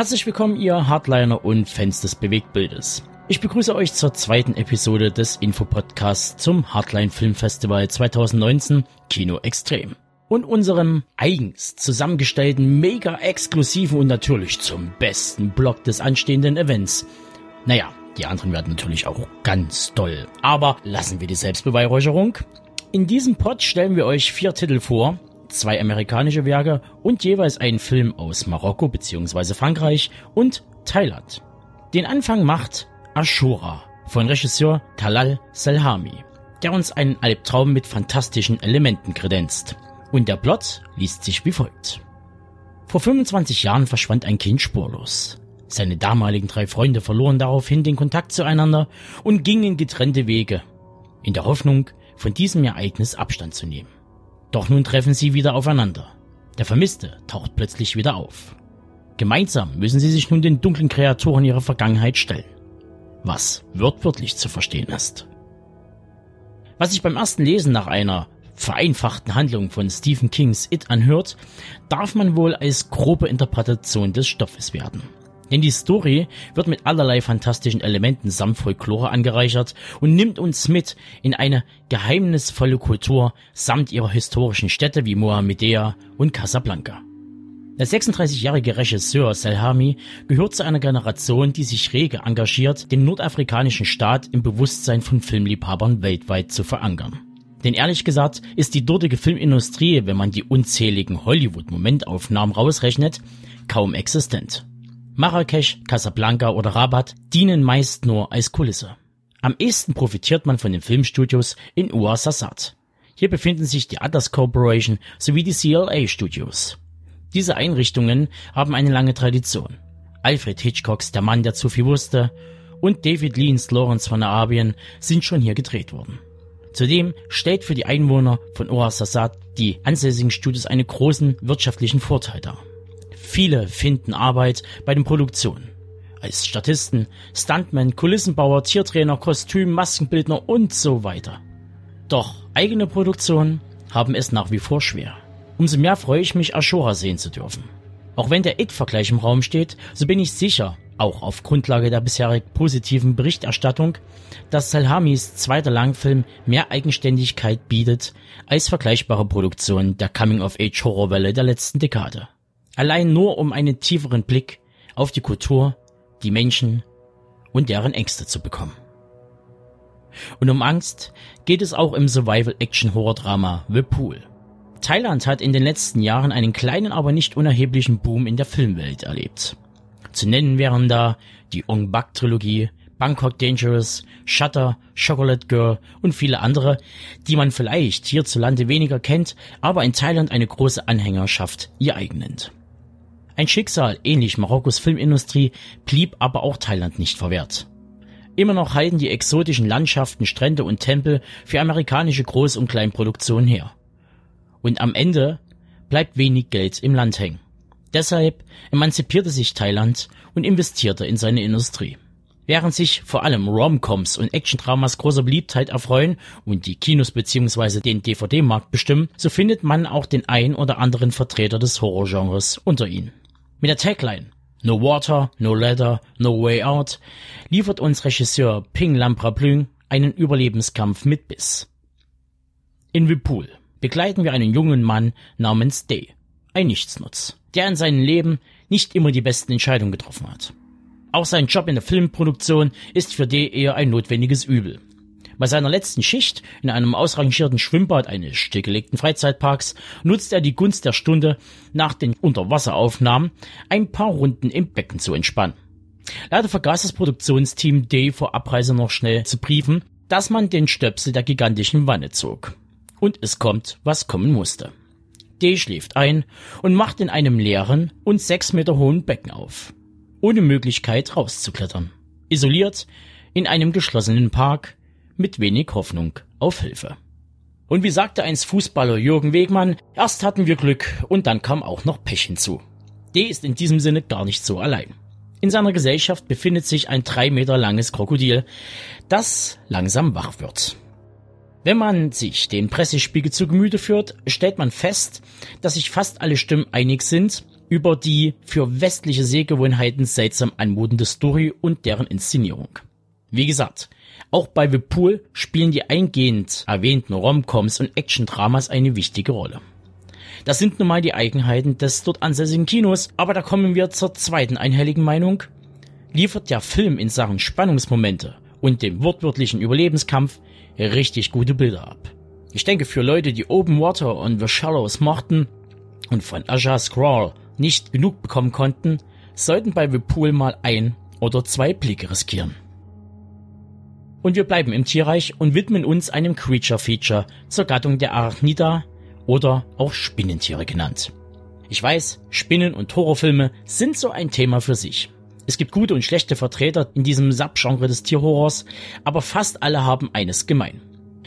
Herzlich willkommen, ihr Hardliner und Fans des Bewegtbildes. Ich begrüße euch zur zweiten Episode des Infopodcasts zum Hardline Filmfestival 2019 Kino Extrem und unserem eigens zusammengestellten, mega exklusiven und natürlich zum besten Blog des anstehenden Events. Naja, die anderen werden natürlich auch ganz toll. Aber lassen wir die Selbstbeweihräucherung. In diesem Pod stellen wir euch vier Titel vor, zwei amerikanische Werke und jeweils einen Film aus Marokko bzw. Frankreich und Thailand. Den Anfang macht Ashura von Regisseur Talal Selhami, der uns einen Albtraum mit fantastischen Elementen kredenzt. Und der Plot liest sich wie folgt. Vor 25 Jahren verschwand ein Kind spurlos. Seine damaligen drei Freunde verloren daraufhin den Kontakt zueinander und gingen getrennte Wege, in der Hoffnung, von diesem Ereignis Abstand zu nehmen. Doch nun treffen sie wieder aufeinander. Der Vermisste taucht plötzlich wieder auf. Gemeinsam müssen sie sich nun den dunklen Kreaturen ihrer Vergangenheit stellen. Was wortwörtlich zu verstehen ist. Was sich beim ersten Lesen nach einer vereinfachten Handlung von Stephen Kings It anhört, darf man wohl als grobe Interpretation des Stoffes werden. Denn die Story wird mit allerlei fantastischen Elementen samt Folklore angereichert und nimmt uns mit in eine geheimnisvolle Kultur samt ihrer historischen Städte wie Mohamedea und Casablanca. Der 36-jährige Regisseur Selhami gehört zu einer Generation, die sich rege engagiert, den nordafrikanischen Staat im Bewusstsein von Filmliebhabern weltweit zu verankern. Denn ehrlich gesagt ist die dortige Filmindustrie, wenn man die unzähligen Hollywood-Momentaufnahmen rausrechnet, kaum existent. Marrakesch, Casablanca oder Rabat dienen meist nur als Kulisse. Am ehesten profitiert man von den Filmstudios in Ouarzazate. Hier befinden sich die Atlas Corporation sowie die CLA Studios. Diese Einrichtungen haben eine lange Tradition. Alfred Hitchcocks Der Mann, der zu viel wusste und David Leans Lawrence von Arabien sind schon hier gedreht worden. Zudem stellt für die Einwohner von Ouarzazate die ansässigen Studios einen großen wirtschaftlichen Vorteil dar. Viele finden Arbeit bei den Produktionen. Als Statisten, Stuntman, Kulissenbauer, Tiertrainer, Kostüm, Maskenbildner und so weiter. Doch eigene Produktionen haben es nach wie vor schwer. Umso mehr freue ich mich, Ashura sehen zu dürfen. Auch wenn der It-Vergleich im Raum steht, so bin ich sicher, auch auf Grundlage der bisherig positiven Berichterstattung, dass Salhamis zweiter Langfilm mehr Eigenständigkeit bietet als vergleichbare Produktionen der Coming-of-Age-Horrorwelle der letzten Dekade. Allein nur um einen tieferen Blick auf die Kultur, die Menschen und deren Ängste zu bekommen. Und um Angst geht es auch im Survival-Action-Horror-Drama The Pool. Thailand hat in den letzten Jahren einen kleinen, aber nicht unerheblichen Boom in der Filmwelt erlebt. Zu nennen wären da die Ong Bak Trilogie, Bangkok Dangerous, Shutter, Chocolate Girl und viele andere, die man vielleicht hierzulande weniger kennt, aber in Thailand eine große Anhängerschaft ihr eigen nennt. Ein Schicksal ähnlich Marokkos Filmindustrie blieb aber auch Thailand nicht verwehrt. Immer noch halten die exotischen Landschaften, Strände und Tempel für amerikanische Groß- und Kleinproduktionen her. Und am Ende bleibt wenig Geld im Land hängen. Deshalb emanzipierte sich Thailand und investierte in seine Industrie. Während sich vor allem Romcoms und Actiondramas großer Beliebtheit erfreuen und die Kinos bzw. den DVD-Markt bestimmen, so findet man auch den ein oder anderen Vertreter des Horrorgenres unter ihnen. Mit der Tagline No Water, No Leather, No Way Out liefert uns Regisseur Ping Lampraplung einen Überlebenskampf mit Biss. In Vipul begleiten wir einen jungen Mann namens Day, ein Nichtsnutz, der in seinem Leben nicht immer die besten Entscheidungen getroffen hat. Auch sein Job in der Filmproduktion ist für Day eher ein notwendiges Übel. Bei seiner letzten Schicht in einem ausrangierten Schwimmbad eines stillgelegten Freizeitparks nutzt er die Gunst der Stunde, nach den Unterwasseraufnahmen ein paar Runden im Becken zu entspannen. Leider vergaß das Produktionsteam D vor Abreise noch schnell zu briefen, dass man den Stöpsel der gigantischen Wanne zog. Und es kommt, was kommen musste. D schläft ein und macht in einem leeren und sechs Meter hohen Becken auf. Ohne Möglichkeit rauszuklettern. Isoliert in einem geschlossenen Park mit wenig Hoffnung auf Hilfe. Und wie sagte einst Fußballer Jürgen Wegmann, erst hatten wir Glück und dann kam auch noch Pech hinzu. D ist in diesem Sinne gar nicht so allein. In seiner Gesellschaft befindet sich ein drei Meter langes Krokodil, das langsam wach wird. Wenn man sich den Pressespiegel zu Gemüte führt, stellt man fest, dass sich fast alle Stimmen einig sind, über die für westliche Sehgewohnheiten seltsam anmutende Story und deren Inszenierung. Wie gesagt, auch bei The Pool spielen die eingehend erwähnten Romcoms und Action-Dramas eine wichtige Rolle. Das sind nun mal die Eigenheiten des dort ansässigen Kinos, aber da kommen wir zur zweiten einhelligen Meinung. Liefert der Film in Sachen Spannungsmomente und dem wortwörtlichen Überlebenskampf richtig gute Bilder ab. Ich denke, für Leute, die Open Water und The Shallows mochten und von Aja Scroll nicht genug bekommen konnten, sollten bei The Pool mal ein oder zwei Blicke riskieren. Und wir bleiben im Tierreich und widmen uns einem Creature-Feature zur Gattung der Arachnida oder auch Spinnentiere genannt. Ich weiß, Spinnen- und Horrorfilme sind so ein Thema für sich. Es gibt gute und schlechte Vertreter in diesem Subgenre des Tierhorrors, aber fast alle haben eines gemein.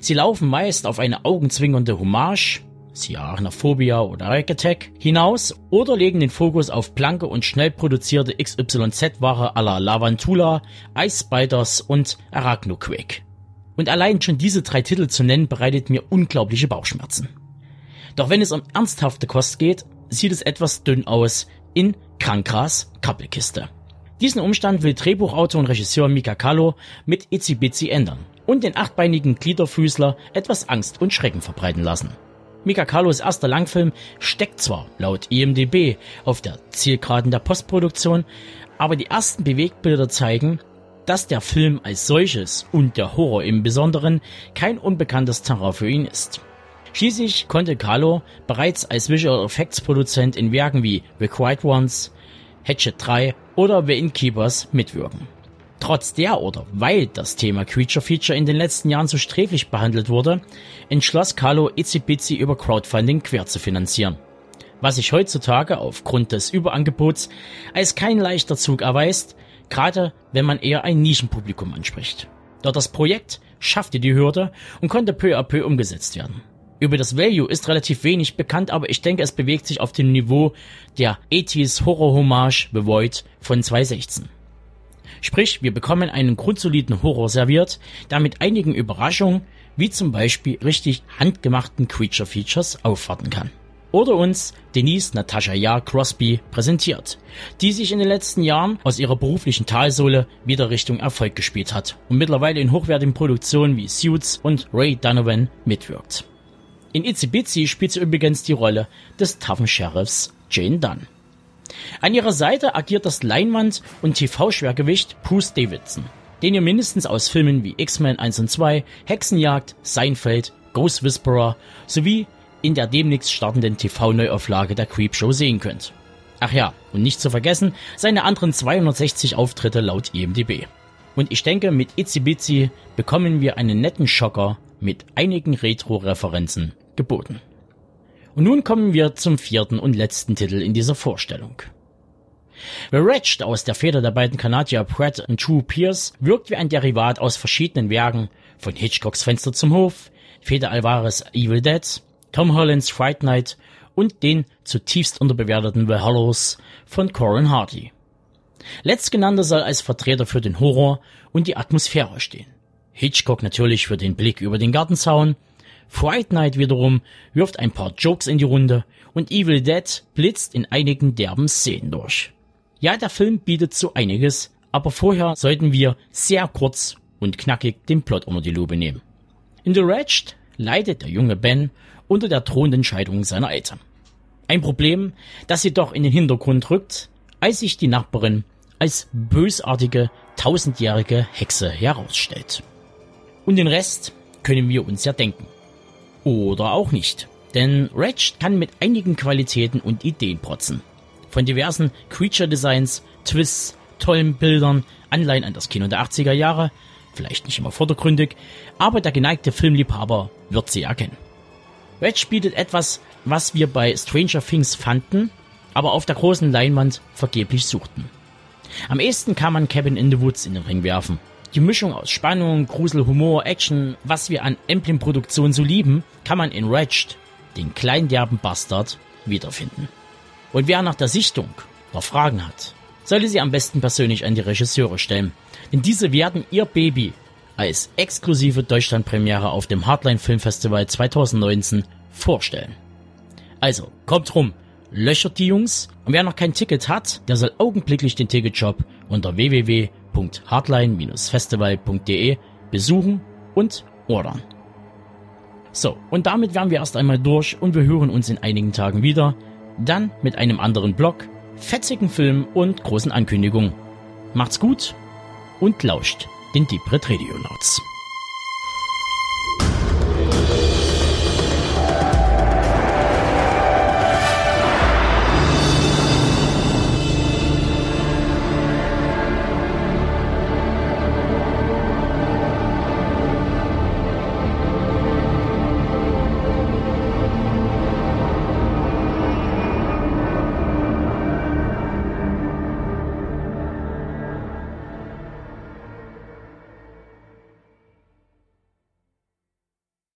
Sie laufen meist auf eine augenzwingernde Hommage, siehe Arachnophobia oder Rack hinaus oder legen den Fokus auf blanke und schnell produzierte XYZ-Ware à la Lavantula, Ice Spiders und Arachnoquake. Und allein schon diese drei Titel zu nennen bereitet mir unglaubliche Bauchschmerzen. Doch wenn es um ernsthafte Kost geht, sieht es etwas dünn aus in Krankras Kappelkiste. Diesen Umstand will Drehbuchautor und Regisseur Mika Kallo mit Itzy Bitsy ändern und den achtbeinigen Gliederfüßler etwas Angst und Schrecken verbreiten lassen. Mika Carlos erster Langfilm steckt zwar laut IMDB auf der Zielgeraden der Postproduktion, aber die ersten Bewegtbilder zeigen, dass der Film als solches und der Horror im Besonderen kein unbekanntes Terrain für ihn ist. Schließlich konnte Carlo bereits als Visual Effects Produzent in Werken wie The Quiet Ones, Hatchet 3 oder The Innkeepers mitwirken. Trotz der oder weil das Thema Creature Feature in den letzten Jahren so sträflich behandelt wurde, entschloss Carlo Itzy über Crowdfunding quer zu finanzieren. Was sich heutzutage aufgrund des Überangebots als kein leichter Zug erweist, gerade wenn man eher ein Nischenpublikum anspricht. Doch das Projekt schaffte die Hürde und konnte peu à peu umgesetzt werden. Über das Value ist relativ wenig bekannt, aber ich denke, es bewegt sich auf dem Niveau der 80s Horror Hommage The Void von 2016. Sprich, wir bekommen einen grundsoliden Horror serviert, der mit einigen Überraschungen, wie zum Beispiel richtig handgemachten Creature Features, aufwarten kann. Oder uns Denise Natasha Jahr Crosby präsentiert, die sich in den letzten Jahren aus ihrer beruflichen Talsohle wieder Richtung Erfolg gespielt hat und mittlerweile in hochwertigen Produktionen wie Suits und Ray Donovan mitwirkt. In Itsy Bitsy spielt sie übrigens die Rolle des taffen Sheriffs Jane Dunn. An ihrer Seite agiert das Leinwand- und TV-Schwergewicht Bruce Davidson, den ihr mindestens aus Filmen wie X-Men 1 und 2, Hexenjagd, Seinfeld, Ghost Whisperer sowie in der demnächst startenden TV-Neuauflage der Creepshow sehen könnt. Ach ja, und nicht zu vergessen, seine anderen 260 Auftritte laut IMDb. Und ich denke, mit Itzy Bitsy bekommen wir einen netten Schocker mit einigen Retro-Referenzen geboten. Und nun kommen wir zum vierten und letzten Titel in dieser Vorstellung. The Wretched aus der Feder der beiden Kanadier Pratt und Drew Pierce wirkt wie ein Derivat aus verschiedenen Werken, von Hitchcocks Fenster zum Hof, Feder Alvarez Evil Dead, Tom Hollands Fright Night und den zutiefst unterbewerteten The Hollows von Corin Hardy. Letztgenannter soll als Vertreter für den Horror und die Atmosphäre stehen. Hitchcock natürlich für den Blick über den Gartenzaun Fright Night wiederum wirft ein paar Jokes in die Runde und Evil Dead blitzt in einigen derben Szenen durch. Ja, der Film bietet so einiges, aber vorher sollten wir sehr kurz und knackig den Plot unter die Lupe nehmen. In The Wretched leidet der junge Ben unter der drohenden Scheidung seiner Eltern. Ein Problem, das jedoch in den Hintergrund rückt, als sich die Nachbarin als bösartige, tausendjährige Hexe herausstellt. Und den Rest können wir uns ja denken. Oder auch nicht. Denn Wretched kann mit einigen Qualitäten und Ideen protzen. Von diversen Creature Designs, Twists, tollen Bildern, Anleihen an das Kino der 80er Jahre, vielleicht nicht immer vordergründig, aber der geneigte Filmliebhaber wird sie erkennen. Wedge bietet etwas, was wir bei Stranger Things fanden, aber auf der großen Leinwand vergeblich suchten. Am ehesten kann man Cabin in the Woods in den Ring werfen, die Mischung aus Spannung, Grusel, Humor, Action, was wir an Emblem-Produktionen so lieben, kann man in Wretched, den kleinderben Bastard, wiederfinden. Und wer nach der Sichtung noch Fragen hat, sollte sie am besten persönlich an die Regisseure stellen, denn diese werden ihr Baby als exklusive Deutschlandpremiere auf dem Hardline Film Festival 2019 vorstellen. Also, kommt rum löchert die Jungs. Und wer noch kein Ticket hat, der soll augenblicklich den Ticketshop unter www.hardline-festival.de besuchen und ordern. So, und damit wären wir erst einmal durch und wir hören uns in einigen Tagen wieder. Dann mit einem anderen Blog, fetzigen Film und großen Ankündigungen. Macht's gut und lauscht den Deep Red Radio Notes.